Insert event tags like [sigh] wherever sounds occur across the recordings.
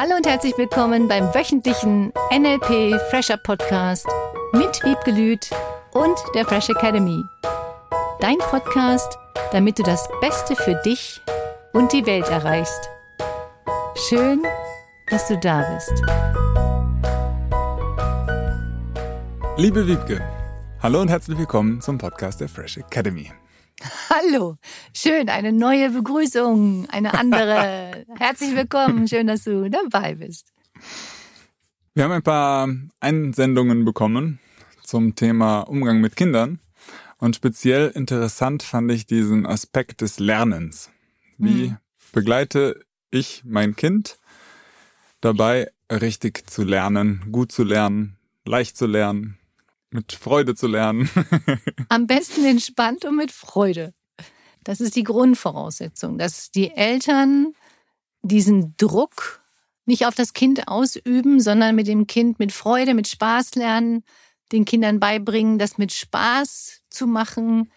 Hallo und herzlich willkommen beim wöchentlichen NLP Fresher Podcast mit Wiebke Lüth und der Fresh Academy. Dein Podcast, damit du das Beste für dich und die Welt erreichst. Schön, dass du da bist. Liebe Wiebke, hallo und herzlich willkommen zum Podcast der Fresh Academy. [laughs] Hallo, schön, eine neue Begrüßung, eine andere. [laughs] Herzlich willkommen, schön, dass du dabei bist. Wir haben ein paar Einsendungen bekommen zum Thema Umgang mit Kindern und speziell interessant fand ich diesen Aspekt des Lernens. Wie hm. begleite ich mein Kind dabei, richtig zu lernen, gut zu lernen, leicht zu lernen, mit Freude zu lernen. [laughs] Am besten entspannt und mit Freude. Das ist die Grundvoraussetzung, dass die Eltern diesen Druck nicht auf das Kind ausüben, sondern mit dem Kind mit Freude, mit Spaß lernen, den Kindern beibringen, das mit Spaß zu machen,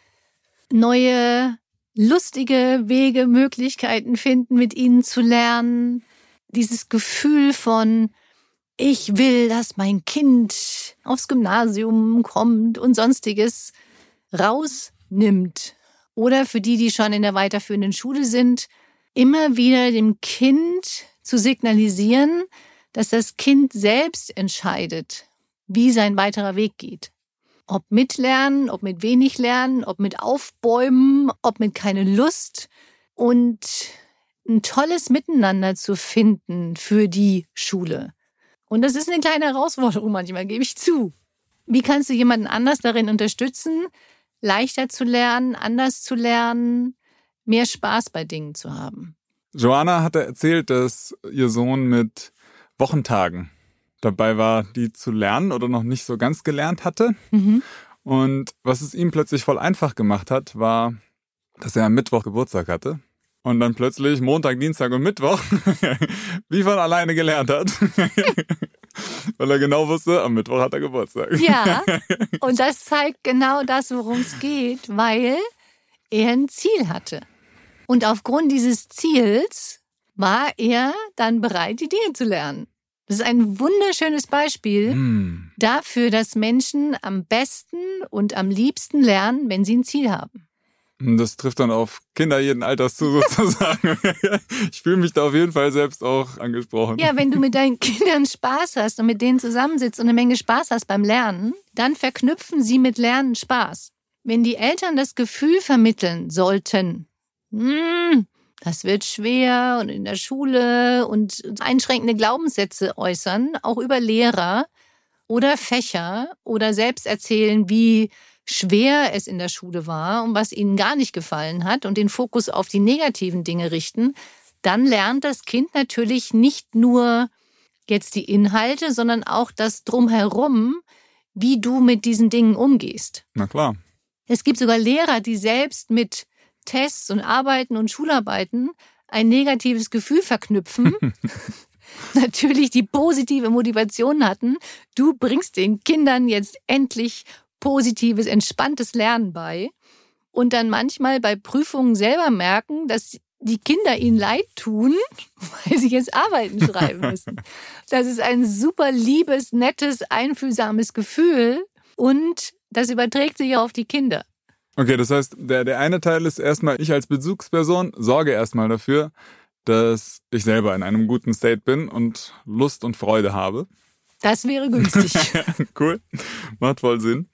neue, lustige Wege, Möglichkeiten finden, mit ihnen zu lernen. Dieses Gefühl von, ich will, dass mein Kind aufs Gymnasium kommt und sonstiges rausnimmt. Oder für die, die schon in der weiterführenden Schule sind, immer wieder dem Kind zu signalisieren, dass das Kind selbst entscheidet, wie sein weiterer Weg geht. Ob mit Lernen, ob mit wenig Lernen, ob mit Aufbäumen, ob mit keine Lust und ein tolles Miteinander zu finden für die Schule. Und das ist eine kleine Herausforderung manchmal, gebe ich zu. Wie kannst du jemanden anders darin unterstützen, leichter zu lernen, anders zu lernen, mehr Spaß bei Dingen zu haben? Joanna hatte erzählt, dass ihr Sohn mit Wochentagen dabei war, die zu lernen oder noch nicht so ganz gelernt hatte. Mhm. Und was es ihm plötzlich voll einfach gemacht hat, war, dass er am Mittwoch Geburtstag hatte und dann plötzlich Montag, Dienstag und Mittwoch [laughs] wie von alleine gelernt hat. [laughs] Weil er genau wusste, am Mittwoch hat er Geburtstag. Ja, [laughs] und das zeigt genau das, worum es geht, weil er ein Ziel hatte. Und aufgrund dieses Ziels war er dann bereit, die Dinge zu lernen. Das ist ein wunderschönes Beispiel mm. dafür, dass Menschen am besten und am liebsten lernen, wenn sie ein Ziel haben. Das trifft dann auf Kinder jeden Alters zu [laughs] sozusagen. ich fühle mich da auf jeden Fall selbst auch angesprochen. Ja, wenn du mit deinen Kindern Spaß hast und mit denen zusammensitzt und eine Menge Spaß hast beim Lernen, dann verknüpfen sie mit Lernen Spaß. Wenn die Eltern das Gefühl vermitteln sollten, hm, das wird schwer und in der Schule und einschränkende Glaubenssätze äußern, auch über Lehrer oder Fächer oder selbst erzählen, wie schwer es in der Schule war und was ihnen gar nicht gefallen hat und den Fokus auf die negativen Dinge richten, dann lernt das Kind natürlich nicht nur jetzt die Inhalte, sondern auch das drumherum, wie du mit diesen Dingen umgehst. Na klar. Es gibt sogar Lehrer, die selbst mit Tests und Arbeiten und Schularbeiten ein negatives Gefühl verknüpfen. [laughs] natürlich die positive Motivation hatten, du bringst den Kindern jetzt endlich positives, entspanntes Lernen bei und dann manchmal bei Prüfungen selber merken, dass die Kinder ihnen leid tun, [laughs] weil sie jetzt Arbeiten schreiben [laughs] müssen. Das ist ein super liebes, nettes, einfühlsames Gefühl und das überträgt sich auch auf die Kinder. Okay, das heißt, der, der eine Teil ist erstmal, ich als Bezugsperson sorge erstmal dafür, dass ich selber in einem guten State bin und Lust und Freude habe. Das wäre günstig. [laughs] cool. Macht voll Sinn.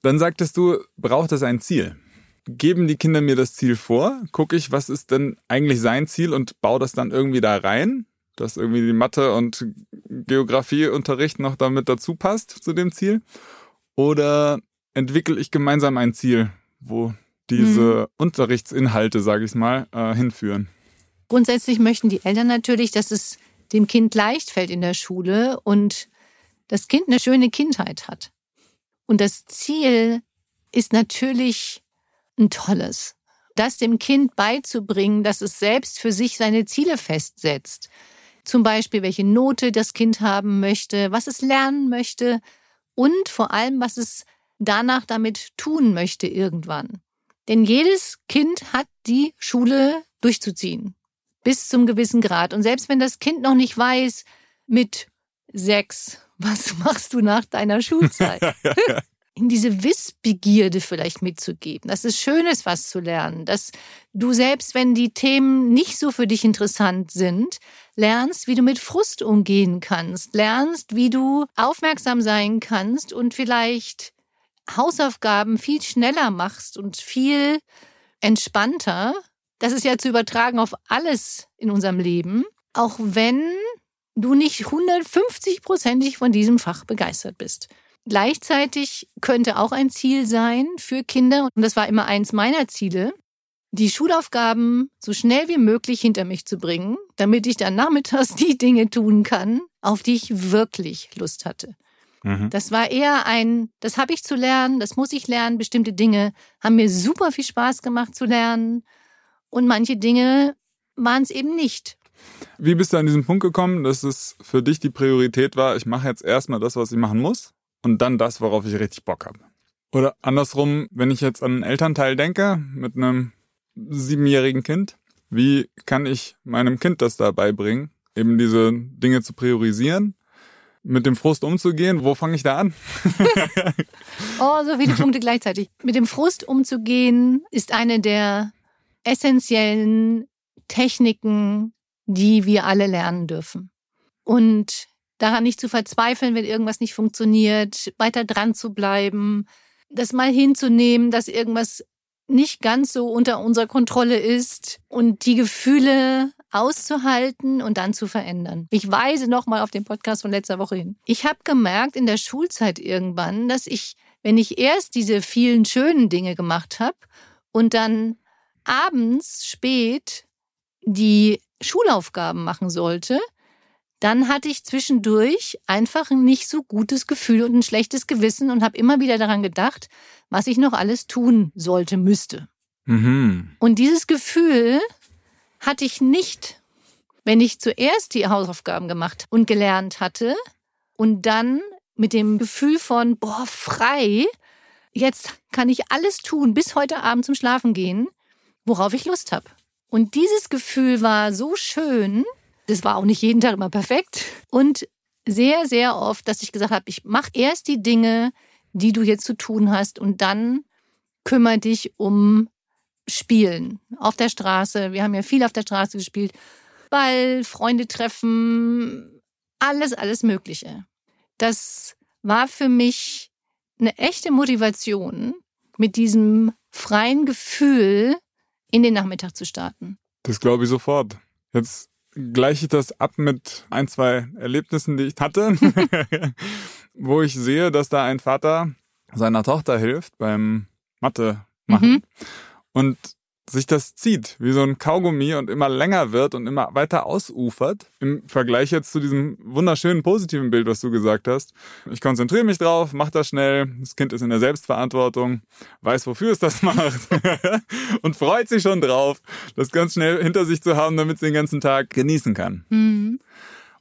Dann sagtest du, braucht es ein Ziel? Geben die Kinder mir das Ziel vor? Gucke ich, was ist denn eigentlich sein Ziel und baue das dann irgendwie da rein? Dass irgendwie die Mathe- und Geografieunterricht noch damit dazu passt zu dem Ziel? Oder entwickle ich gemeinsam ein Ziel, wo diese hm. Unterrichtsinhalte, sage ich mal, äh, hinführen? Grundsätzlich möchten die Eltern natürlich, dass es dem Kind leicht fällt in der Schule und das Kind eine schöne Kindheit hat. Und das Ziel ist natürlich ein tolles. Das dem Kind beizubringen, dass es selbst für sich seine Ziele festsetzt. Zum Beispiel, welche Note das Kind haben möchte, was es lernen möchte und vor allem, was es danach damit tun möchte irgendwann. Denn jedes Kind hat die Schule durchzuziehen bis zum gewissen Grad. Und selbst wenn das Kind noch nicht weiß, mit sechs, [laughs] was machst du nach deiner Schulzeit? [laughs] in diese Wissbegierde vielleicht mitzugeben, dass es schön ist, was zu lernen, dass du selbst, wenn die Themen nicht so für dich interessant sind, lernst, wie du mit Frust umgehen kannst, lernst, wie du aufmerksam sein kannst und vielleicht Hausaufgaben viel schneller machst und viel entspannter. Das ist ja zu übertragen auf alles in unserem Leben, auch wenn du nicht 150-prozentig von diesem Fach begeistert bist. Gleichzeitig könnte auch ein Ziel sein für Kinder, und das war immer eins meiner Ziele, die Schulaufgaben so schnell wie möglich hinter mich zu bringen, damit ich dann nachmittags [laughs] die Dinge tun kann, auf die ich wirklich Lust hatte. Mhm. Das war eher ein, das habe ich zu lernen, das muss ich lernen. Bestimmte Dinge haben mir super viel Spaß gemacht zu lernen und manche Dinge waren es eben nicht. Wie bist du an diesen Punkt gekommen, dass es für dich die Priorität war, ich mache jetzt erstmal das, was ich machen muss? und dann das, worauf ich richtig Bock habe. Oder andersrum, wenn ich jetzt an einen Elternteil denke, mit einem siebenjährigen Kind, wie kann ich meinem Kind das dabei bringen, eben diese Dinge zu priorisieren, mit dem Frust umzugehen? Wo fange ich da an? [laughs] oh, so viele Punkte gleichzeitig. Mit dem Frust umzugehen ist eine der essentiellen Techniken, die wir alle lernen dürfen. Und daran nicht zu verzweifeln, wenn irgendwas nicht funktioniert, weiter dran zu bleiben, das mal hinzunehmen, dass irgendwas nicht ganz so unter unserer Kontrolle ist und die Gefühle auszuhalten und dann zu verändern. Ich weise nochmal auf den Podcast von letzter Woche hin. Ich habe gemerkt in der Schulzeit irgendwann, dass ich, wenn ich erst diese vielen schönen Dinge gemacht habe und dann abends spät die Schulaufgaben machen sollte, dann hatte ich zwischendurch einfach ein nicht so gutes Gefühl und ein schlechtes Gewissen und habe immer wieder daran gedacht, was ich noch alles tun sollte, müsste. Mhm. Und dieses Gefühl hatte ich nicht, wenn ich zuerst die Hausaufgaben gemacht und gelernt hatte und dann mit dem Gefühl von, boah, frei, jetzt kann ich alles tun, bis heute Abend zum Schlafen gehen, worauf ich Lust habe. Und dieses Gefühl war so schön, das war auch nicht jeden Tag immer perfekt. Und sehr, sehr oft, dass ich gesagt habe, ich mache erst die Dinge, die du jetzt zu tun hast und dann kümmere dich um Spielen auf der Straße. Wir haben ja viel auf der Straße gespielt. Ball, Freunde treffen, alles, alles Mögliche. Das war für mich eine echte Motivation, mit diesem freien Gefühl in den Nachmittag zu starten. Das glaube ich sofort. Jetzt gleiche ich das ab mit ein, zwei Erlebnissen, die ich hatte, [laughs] wo ich sehe, dass da ein Vater seiner Tochter hilft beim Mathe machen. Mhm. Und sich das zieht, wie so ein Kaugummi und immer länger wird und immer weiter ausufert. Im Vergleich jetzt zu diesem wunderschönen positiven Bild, was du gesagt hast. Ich konzentriere mich drauf, mach das schnell. Das Kind ist in der Selbstverantwortung, weiß, wofür es das [laughs] macht [laughs] und freut sich schon drauf, das ganz schnell hinter sich zu haben, damit es den ganzen Tag genießen kann. Mhm.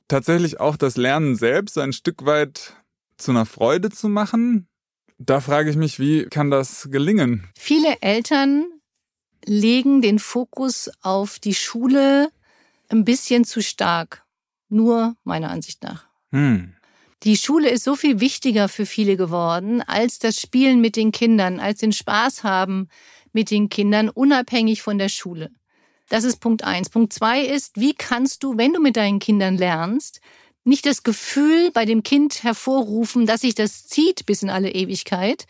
Tatsächlich auch das Lernen selbst ein Stück weit zu einer Freude zu machen. Da frage ich mich, wie kann das gelingen? Viele Eltern legen den Fokus auf die Schule ein bisschen zu stark. Nur meiner Ansicht nach. Hm. Die Schule ist so viel wichtiger für viele geworden als das Spielen mit den Kindern, als den Spaß haben mit den Kindern, unabhängig von der Schule. Das ist Punkt eins. Punkt zwei ist, wie kannst du, wenn du mit deinen Kindern lernst, nicht das Gefühl bei dem Kind hervorrufen, dass sich das zieht bis in alle Ewigkeit,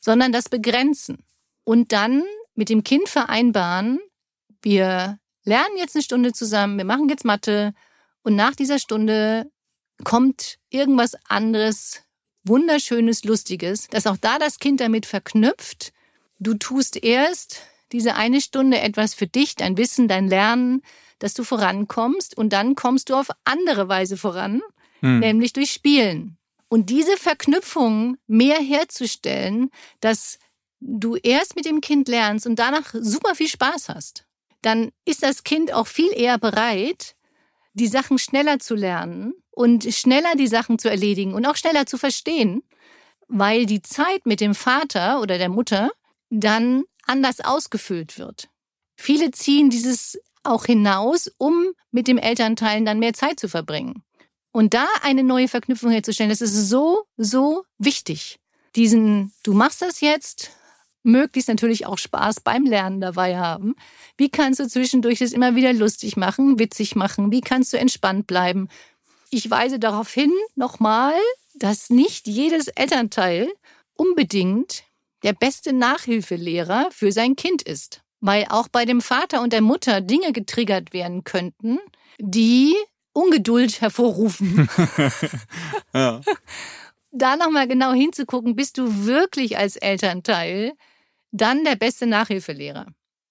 sondern das begrenzen. Und dann mit dem Kind vereinbaren, wir lernen jetzt eine Stunde zusammen, wir machen jetzt Mathe und nach dieser Stunde kommt irgendwas anderes, wunderschönes, lustiges, dass auch da das Kind damit verknüpft. Du tust erst diese eine Stunde etwas für dich, dein Wissen, dein Lernen, dass du vorankommst und dann kommst du auf andere Weise voran, hm. nämlich durch Spielen. Und diese Verknüpfung mehr herzustellen, dass du erst mit dem Kind lernst und danach super viel Spaß hast, dann ist das Kind auch viel eher bereit, die Sachen schneller zu lernen und schneller die Sachen zu erledigen und auch schneller zu verstehen, weil die Zeit mit dem Vater oder der Mutter dann anders ausgefüllt wird. Viele ziehen dieses auch hinaus, um mit dem Elternteilen dann mehr Zeit zu verbringen. Und da eine neue Verknüpfung herzustellen, das ist so, so wichtig. Diesen, du machst das jetzt, möglichst natürlich auch Spaß beim Lernen dabei haben. Wie kannst du zwischendurch das immer wieder lustig machen, witzig machen? Wie kannst du entspannt bleiben? Ich weise darauf hin, nochmal, dass nicht jedes Elternteil unbedingt der beste Nachhilfelehrer für sein Kind ist. Weil auch bei dem Vater und der Mutter Dinge getriggert werden könnten, die Ungeduld hervorrufen. [laughs] [laughs] ja. Da nochmal genau hinzugucken, bist du wirklich als Elternteil dann der beste Nachhilfelehrer?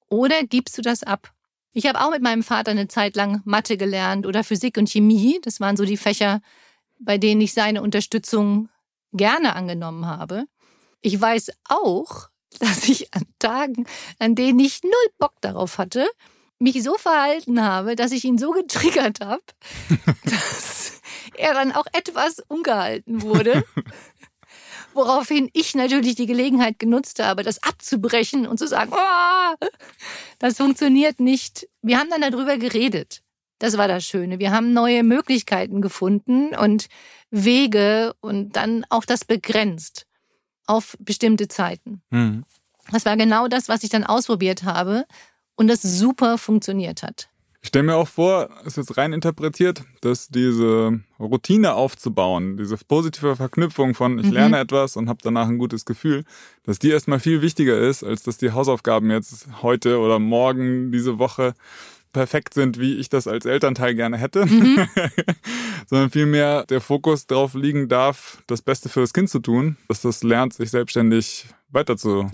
Oder gibst du das ab? Ich habe auch mit meinem Vater eine Zeit lang Mathe gelernt oder Physik und Chemie. Das waren so die Fächer, bei denen ich seine Unterstützung gerne angenommen habe. Ich weiß auch, [laughs] dass ich an Tagen, an denen ich null Bock darauf hatte, mich so verhalten habe, dass ich ihn so getriggert habe, [laughs] dass er dann auch etwas ungehalten wurde. [laughs] Woraufhin ich natürlich die Gelegenheit genutzt habe, das abzubrechen und zu sagen, oh, das funktioniert nicht. Wir haben dann darüber geredet. Das war das Schöne. Wir haben neue Möglichkeiten gefunden und Wege und dann auch das begrenzt auf bestimmte Zeiten. Mhm. Das war genau das, was ich dann ausprobiert habe und das super funktioniert hat. Ich stelle mir auch vor, ist jetzt rein interpretiert, dass diese Routine aufzubauen, diese positive Verknüpfung von ich mhm. lerne etwas und habe danach ein gutes Gefühl, dass die erstmal viel wichtiger ist, als dass die Hausaufgaben jetzt heute oder morgen diese Woche perfekt sind, wie ich das als Elternteil gerne hätte, mhm. [laughs] sondern vielmehr der Fokus darauf liegen darf, das Beste für das Kind zu tun, dass das lernt, sich selbstständig weiterzubilden.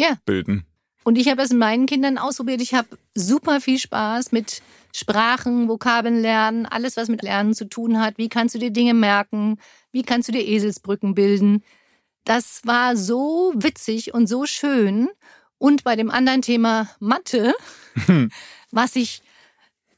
Ja. Und ich habe es in meinen Kindern ausprobiert. Ich habe super viel Spaß mit Sprachen, Vokabeln lernen, alles, was mit Lernen zu tun hat. Wie kannst du dir Dinge merken? Wie kannst du dir Eselsbrücken bilden? Das war so witzig und so schön. Und bei dem anderen Thema Mathe, [laughs] was ich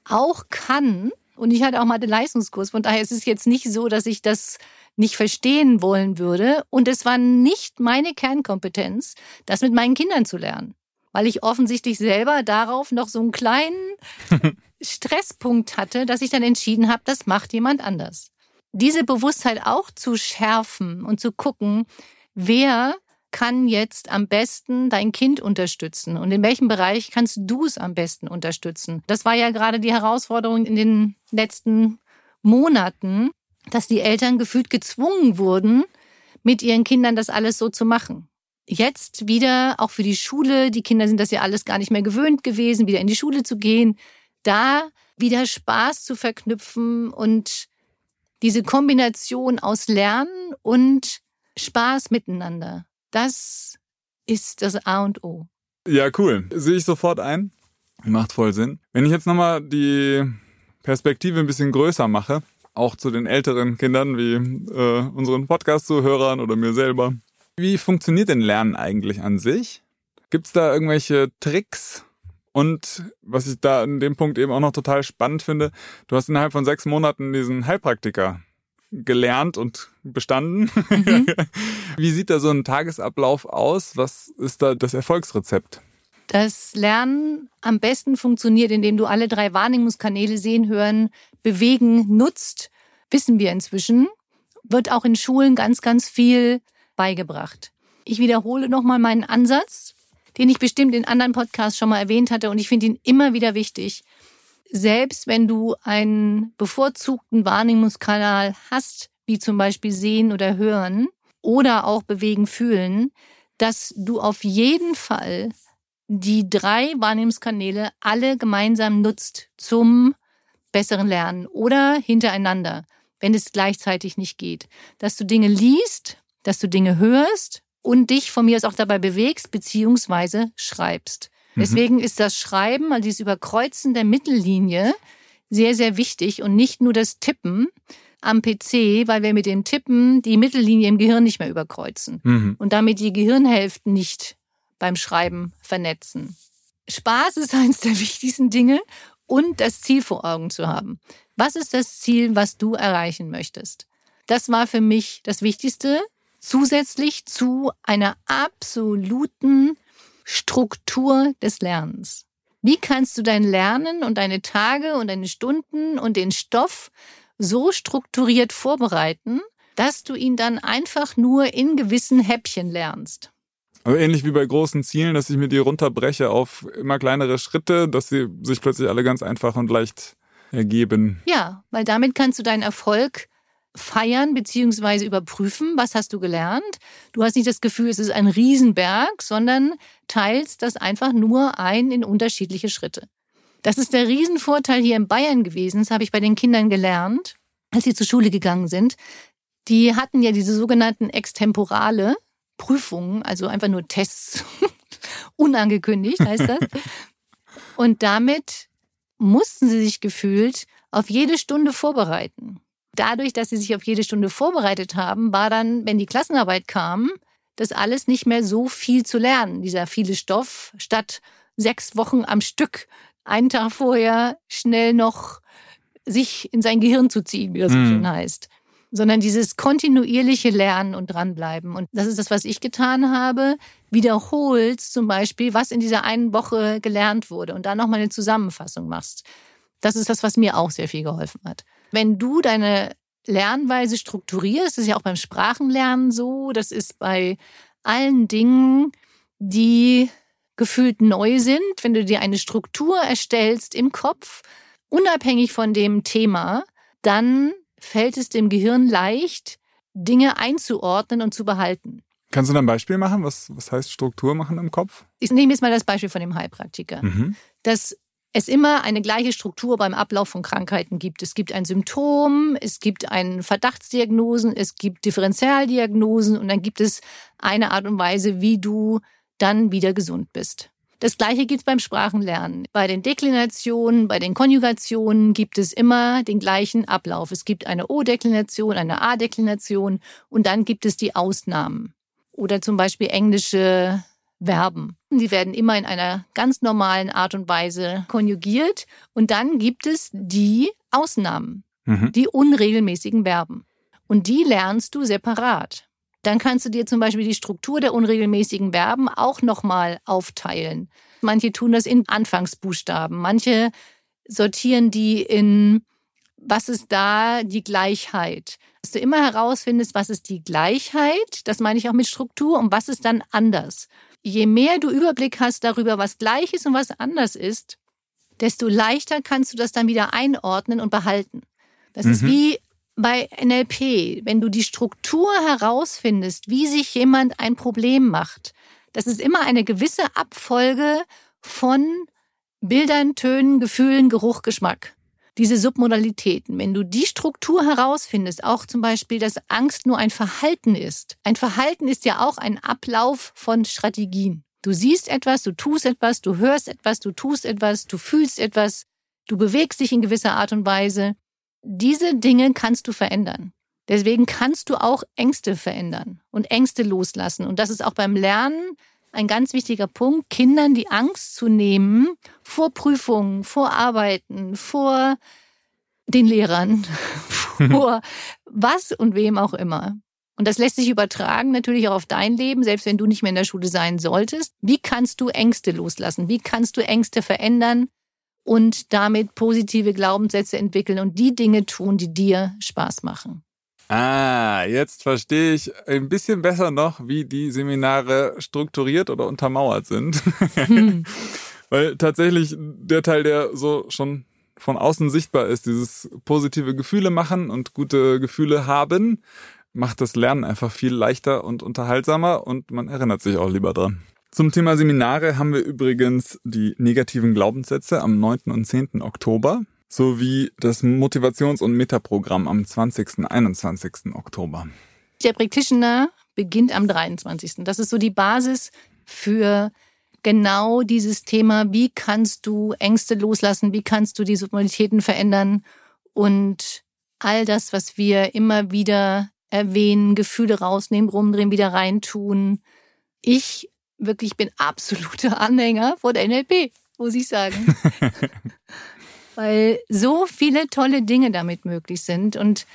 auch kann, und ich hatte auch mal den Leistungskurs, von daher ist es jetzt nicht so, dass ich das nicht verstehen wollen würde. Und es war nicht meine Kernkompetenz, das mit meinen Kindern zu lernen. Weil ich offensichtlich selber darauf noch so einen kleinen [laughs] Stresspunkt hatte, dass ich dann entschieden habe, das macht jemand anders. Diese Bewusstheit auch zu schärfen und zu gucken, wer kann jetzt am besten dein Kind unterstützen und in welchem Bereich kannst du es am besten unterstützen? Das war ja gerade die Herausforderung in den letzten Monaten, dass die Eltern gefühlt gezwungen wurden, mit ihren Kindern das alles so zu machen. Jetzt wieder auch für die Schule, die Kinder sind das ja alles gar nicht mehr gewöhnt gewesen, wieder in die Schule zu gehen, da wieder Spaß zu verknüpfen und diese Kombination aus Lernen und Spaß miteinander. Das ist das A und O. Ja, cool. Sehe ich sofort ein. Macht voll Sinn. Wenn ich jetzt nochmal die Perspektive ein bisschen größer mache, auch zu den älteren Kindern wie äh, unseren Podcast-Zuhörern oder mir selber. Wie funktioniert denn Lernen eigentlich an sich? Gibt es da irgendwelche Tricks? Und was ich da in dem Punkt eben auch noch total spannend finde, du hast innerhalb von sechs Monaten diesen Heilpraktiker gelernt und bestanden. Mhm. [laughs] Wie sieht da so ein Tagesablauf aus? Was ist da das Erfolgsrezept? Das Lernen am besten funktioniert, indem du alle drei Wahrnehmungskanäle sehen, hören, bewegen, nutzt, wissen wir inzwischen. Wird auch in Schulen ganz, ganz viel beigebracht. Ich wiederhole nochmal meinen Ansatz, den ich bestimmt in anderen Podcasts schon mal erwähnt hatte und ich finde ihn immer wieder wichtig selbst wenn du einen bevorzugten Wahrnehmungskanal hast, wie zum Beispiel sehen oder hören oder auch bewegen, fühlen, dass du auf jeden Fall die drei Wahrnehmungskanäle alle gemeinsam nutzt zum besseren Lernen oder hintereinander, wenn es gleichzeitig nicht geht. Dass du Dinge liest, dass du Dinge hörst und dich von mir aus auch dabei bewegst beziehungsweise schreibst. Mhm. Deswegen ist das Schreiben, also dieses Überkreuzen der Mittellinie, sehr, sehr wichtig und nicht nur das Tippen am PC, weil wir mit dem Tippen die Mittellinie im Gehirn nicht mehr überkreuzen mhm. und damit die Gehirnhälften nicht beim Schreiben vernetzen. Spaß ist [laughs] eines der wichtigsten Dinge und das Ziel vor Augen zu haben. Was ist das Ziel, was du erreichen möchtest? Das war für mich das Wichtigste, zusätzlich zu einer absoluten Struktur des Lernens. Wie kannst du dein Lernen und deine Tage und deine Stunden und den Stoff so strukturiert vorbereiten, dass du ihn dann einfach nur in gewissen Häppchen lernst? Also ähnlich wie bei großen Zielen, dass ich mir die runterbreche auf immer kleinere Schritte, dass sie sich plötzlich alle ganz einfach und leicht ergeben. Ja, weil damit kannst du deinen Erfolg feiern bzw. überprüfen, was hast du gelernt. Du hast nicht das Gefühl, es ist ein Riesenberg, sondern teilst das einfach nur ein in unterschiedliche Schritte. Das ist der Riesenvorteil hier in Bayern gewesen, das habe ich bei den Kindern gelernt, als sie zur Schule gegangen sind. Die hatten ja diese sogenannten extemporale Prüfungen, also einfach nur Tests, [laughs] unangekündigt heißt das. [laughs] Und damit mussten sie sich gefühlt auf jede Stunde vorbereiten dadurch, dass sie sich auf jede Stunde vorbereitet haben, war dann, wenn die Klassenarbeit kam, das alles nicht mehr so viel zu lernen. Dieser viele Stoff statt sechs Wochen am Stück, einen Tag vorher schnell noch sich in sein Gehirn zu ziehen, wie das mhm. so schön heißt. Sondern dieses kontinuierliche Lernen und dranbleiben. Und das ist das, was ich getan habe. Wiederholst zum Beispiel, was in dieser einen Woche gelernt wurde und dann nochmal eine Zusammenfassung machst. Das ist das, was mir auch sehr viel geholfen hat. Wenn du deine Lernweise strukturierst, das ist ja auch beim Sprachenlernen so, das ist bei allen Dingen, die gefühlt neu sind, wenn du dir eine Struktur erstellst im Kopf, unabhängig von dem Thema, dann fällt es dem Gehirn leicht, Dinge einzuordnen und zu behalten. Kannst du da ein Beispiel machen? Was, was heißt Struktur machen im Kopf? Ich nehme jetzt mal das Beispiel von dem Heilpraktiker. Mhm. Das es immer eine gleiche Struktur beim Ablauf von Krankheiten gibt. Es gibt ein Symptom, es gibt einen Verdachtsdiagnosen, es gibt Differentialdiagnosen und dann gibt es eine Art und Weise, wie du dann wieder gesund bist. Das gleiche gibt es beim Sprachenlernen. Bei den Deklinationen, bei den Konjugationen gibt es immer den gleichen Ablauf. Es gibt eine O-Deklination, eine A-Deklination und dann gibt es die Ausnahmen. Oder zum Beispiel englische Verben. Die werden immer in einer ganz normalen Art und Weise konjugiert. Und dann gibt es die Ausnahmen, mhm. die unregelmäßigen Verben. Und die lernst du separat. Dann kannst du dir zum Beispiel die Struktur der unregelmäßigen Verben auch nochmal aufteilen. Manche tun das in Anfangsbuchstaben, manche sortieren die in, was ist da die Gleichheit? Dass du immer herausfindest, was ist die Gleichheit, das meine ich auch mit Struktur, und was ist dann anders je mehr du Überblick hast darüber, was gleich ist und was anders ist, desto leichter kannst du das dann wieder einordnen und behalten. Das mhm. ist wie bei NLP, wenn du die Struktur herausfindest, wie sich jemand ein Problem macht. Das ist immer eine gewisse Abfolge von Bildern, Tönen, Gefühlen, Geruch, Geschmack diese Submodalitäten, wenn du die Struktur herausfindest, auch zum Beispiel, dass Angst nur ein Verhalten ist. Ein Verhalten ist ja auch ein Ablauf von Strategien. Du siehst etwas, du tust etwas, du hörst etwas, du tust etwas, du fühlst etwas, du bewegst dich in gewisser Art und Weise. Diese Dinge kannst du verändern. Deswegen kannst du auch Ängste verändern und Ängste loslassen. Und das ist auch beim Lernen ein ganz wichtiger Punkt, Kindern die Angst zu nehmen vor Prüfungen, vor Arbeiten, vor den Lehrern, [laughs] vor was und wem auch immer. Und das lässt sich übertragen natürlich auch auf dein Leben, selbst wenn du nicht mehr in der Schule sein solltest. Wie kannst du Ängste loslassen? Wie kannst du Ängste verändern und damit positive Glaubenssätze entwickeln und die Dinge tun, die dir Spaß machen? Ah, jetzt verstehe ich ein bisschen besser noch, wie die Seminare strukturiert oder untermauert sind. Hm. [laughs] Weil tatsächlich der Teil, der so schon von außen sichtbar ist, dieses positive Gefühle machen und gute Gefühle haben, macht das Lernen einfach viel leichter und unterhaltsamer und man erinnert sich auch lieber dran. Zum Thema Seminare haben wir übrigens die negativen Glaubenssätze am 9. und 10. Oktober sowie das Motivations- und Metaprogramm am 20. und 21. Oktober. Der Practitioner beginnt am 23. Das ist so die Basis für genau dieses Thema, wie kannst du Ängste loslassen, wie kannst du die Submodalitäten verändern und all das, was wir immer wieder erwähnen, Gefühle rausnehmen, rumdrehen, wieder reintun. Ich wirklich bin absoluter Anhänger von NLP, muss ich sagen. [laughs] weil so viele tolle Dinge damit möglich sind und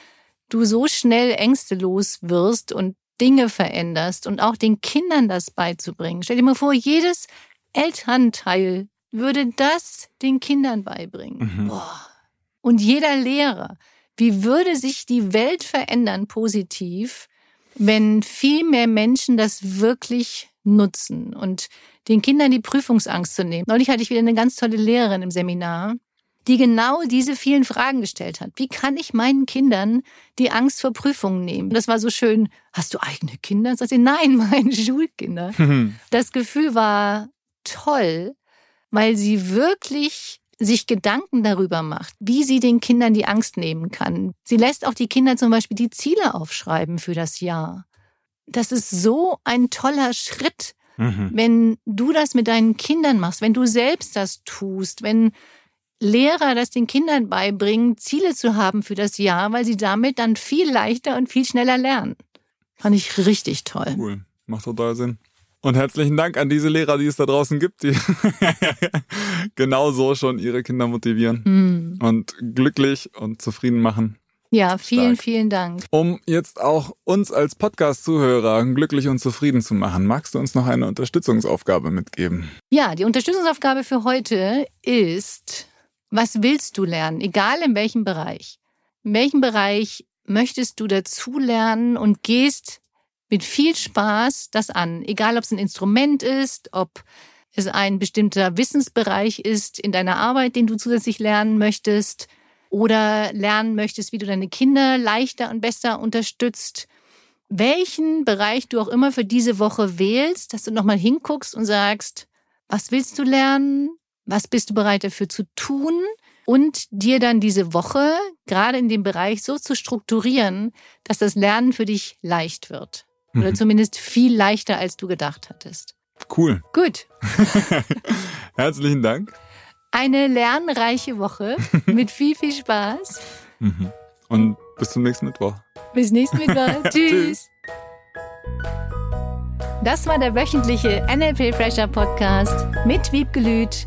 du so schnell ängstelos wirst und Dinge veränderst und auch den Kindern das beizubringen. Stell dir mal vor, jedes Elternteil würde das den Kindern beibringen. Mhm. Und jeder Lehrer, wie würde sich die Welt verändern positiv, wenn viel mehr Menschen das wirklich nutzen und den Kindern die Prüfungsangst zu nehmen. Neulich hatte ich wieder eine ganz tolle Lehrerin im Seminar, die genau diese vielen Fragen gestellt hat. Wie kann ich meinen Kindern die Angst vor Prüfungen nehmen? Das war so schön. Hast du eigene Kinder? Sagt sie, nein, [laughs] meine Schulkinder. Das Gefühl war toll, weil sie wirklich sich Gedanken darüber macht, wie sie den Kindern die Angst nehmen kann. Sie lässt auch die Kinder zum Beispiel die Ziele aufschreiben für das Jahr. Das ist so ein toller Schritt, Mhm. wenn du das mit deinen Kindern machst, wenn du selbst das tust, wenn Lehrer das den Kindern beibringen, Ziele zu haben für das Jahr, weil sie damit dann viel leichter und viel schneller lernen. Fand ich richtig toll. Cool. Macht total Sinn. Und herzlichen Dank an diese Lehrer, die es da draußen gibt, die [laughs] genau so schon ihre Kinder motivieren Hm. und glücklich und zufrieden machen. Ja, vielen, Stark. vielen Dank. Um jetzt auch uns als Podcast-Zuhörer glücklich und zufrieden zu machen, magst du uns noch eine Unterstützungsaufgabe mitgeben? Ja, die Unterstützungsaufgabe für heute ist, was willst du lernen, egal in welchem Bereich? In welchem Bereich möchtest du dazulernen und gehst mit viel Spaß das an, egal ob es ein Instrument ist, ob es ein bestimmter Wissensbereich ist in deiner Arbeit, den du zusätzlich lernen möchtest oder lernen möchtest, wie du deine Kinder leichter und besser unterstützt. Welchen Bereich du auch immer für diese Woche wählst, dass du nochmal hinguckst und sagst, was willst du lernen? Was bist du bereit dafür zu tun? Und dir dann diese Woche gerade in dem Bereich so zu strukturieren, dass das Lernen für dich leicht wird. Oder Mhm. zumindest viel leichter, als du gedacht hattest. Cool. Gut. [laughs] Herzlichen Dank. Eine lernreiche Woche [laughs] mit viel, viel Spaß. Mhm. Und bis zum nächsten Mittwoch. Bis nächsten Mittwoch. [laughs] Tschüss. Das war der wöchentliche NLP Fresher Podcast mit Wiebgelüt